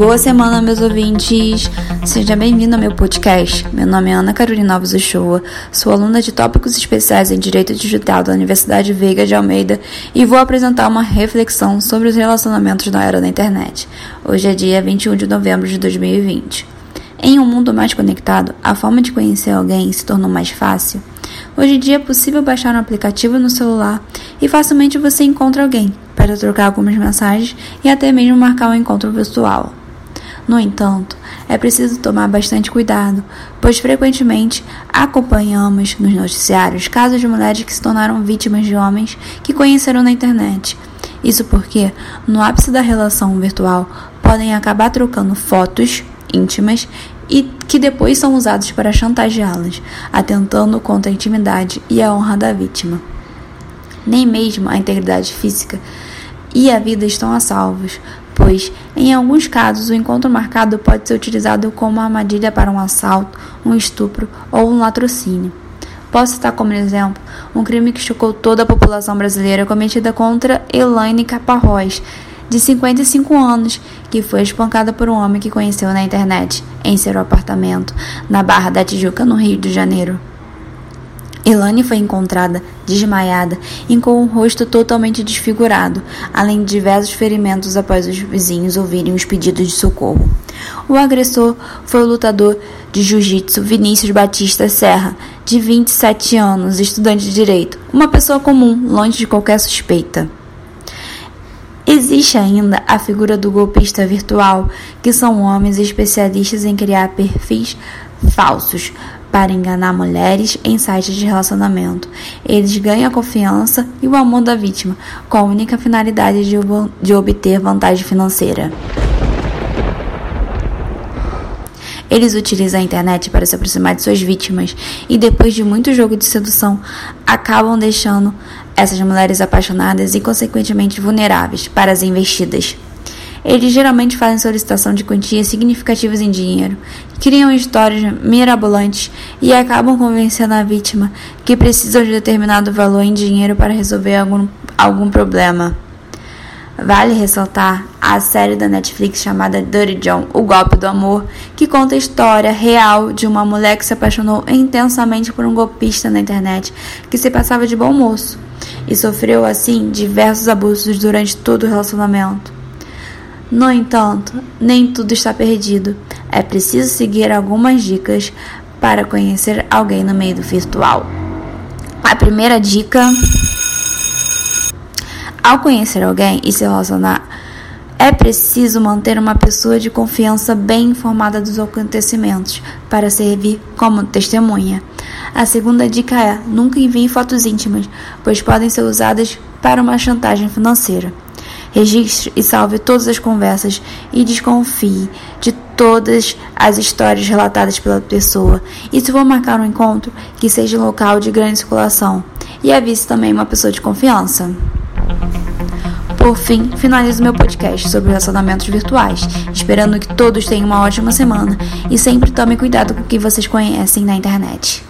Boa semana, meus ouvintes! Seja bem-vindo ao meu podcast. Meu nome é Ana Carolina Alves Uchoa, sou aluna de tópicos especiais em Direito Digital da Universidade Veiga de Almeida e vou apresentar uma reflexão sobre os relacionamentos na era da internet. Hoje é dia 21 de novembro de 2020. Em um mundo mais conectado, a forma de conhecer alguém se tornou mais fácil. Hoje em dia é possível baixar um aplicativo no celular e facilmente você encontra alguém para trocar algumas mensagens e até mesmo marcar um encontro virtual. No entanto, é preciso tomar bastante cuidado, pois frequentemente acompanhamos nos noticiários casos de mulheres que se tornaram vítimas de homens que conheceram na internet. Isso porque, no ápice da relação virtual, podem acabar trocando fotos íntimas e que depois são usados para chantageá-las, atentando contra a intimidade e a honra da vítima. Nem mesmo a integridade física e a vida estão a salvos, pois, em alguns casos, o encontro marcado pode ser utilizado como armadilha para um assalto, um estupro ou um latrocínio. Posso citar como exemplo um crime que chocou toda a população brasileira cometida contra Elaine Caparrós, de 55 anos, que foi espancada por um homem que conheceu na internet, em seu apartamento, na Barra da Tijuca, no Rio de Janeiro. Elane foi encontrada desmaiada e com o rosto totalmente desfigurado, além de diversos ferimentos após os vizinhos ouvirem os pedidos de socorro. O agressor foi o lutador de jiu-jitsu Vinícius Batista Serra, de 27 anos, estudante de direito, uma pessoa comum, longe de qualquer suspeita. Existe ainda a figura do golpista virtual, que são homens especialistas em criar perfis falsos para enganar mulheres em sites de relacionamento. Eles ganham a confiança e o amor da vítima, com a única finalidade de, de obter vantagem financeira. Eles utilizam a internet para se aproximar de suas vítimas e, depois de muito jogo de sedução, acabam deixando essas mulheres apaixonadas e, consequentemente, vulneráveis para as investidas. Eles geralmente fazem solicitação de quantias significativas em dinheiro, criam histórias mirabolantes e acabam convencendo a vítima que precisam de determinado valor em dinheiro para resolver algum, algum problema. Vale ressaltar a série da Netflix chamada Dirty John, O Golpe do Amor, que conta a história real de uma mulher que se apaixonou intensamente por um golpista na internet que se passava de bom moço e sofreu assim diversos abusos durante todo o relacionamento. No entanto, nem tudo está perdido. É preciso seguir algumas dicas para conhecer alguém no meio do virtual. A primeira dica ao conhecer alguém e se relacionar, é preciso manter uma pessoa de confiança bem informada dos acontecimentos para servir como testemunha. A segunda dica é: nunca envie fotos íntimas, pois podem ser usadas para uma chantagem financeira. Registre e salve todas as conversas e desconfie de todas as histórias relatadas pela pessoa. E se for marcar um encontro, que seja um local de grande circulação. E avise também uma pessoa de confiança. Por fim, finalizo meu podcast sobre relacionamentos virtuais, esperando que todos tenham uma ótima semana e sempre tome cuidado com o que vocês conhecem na internet.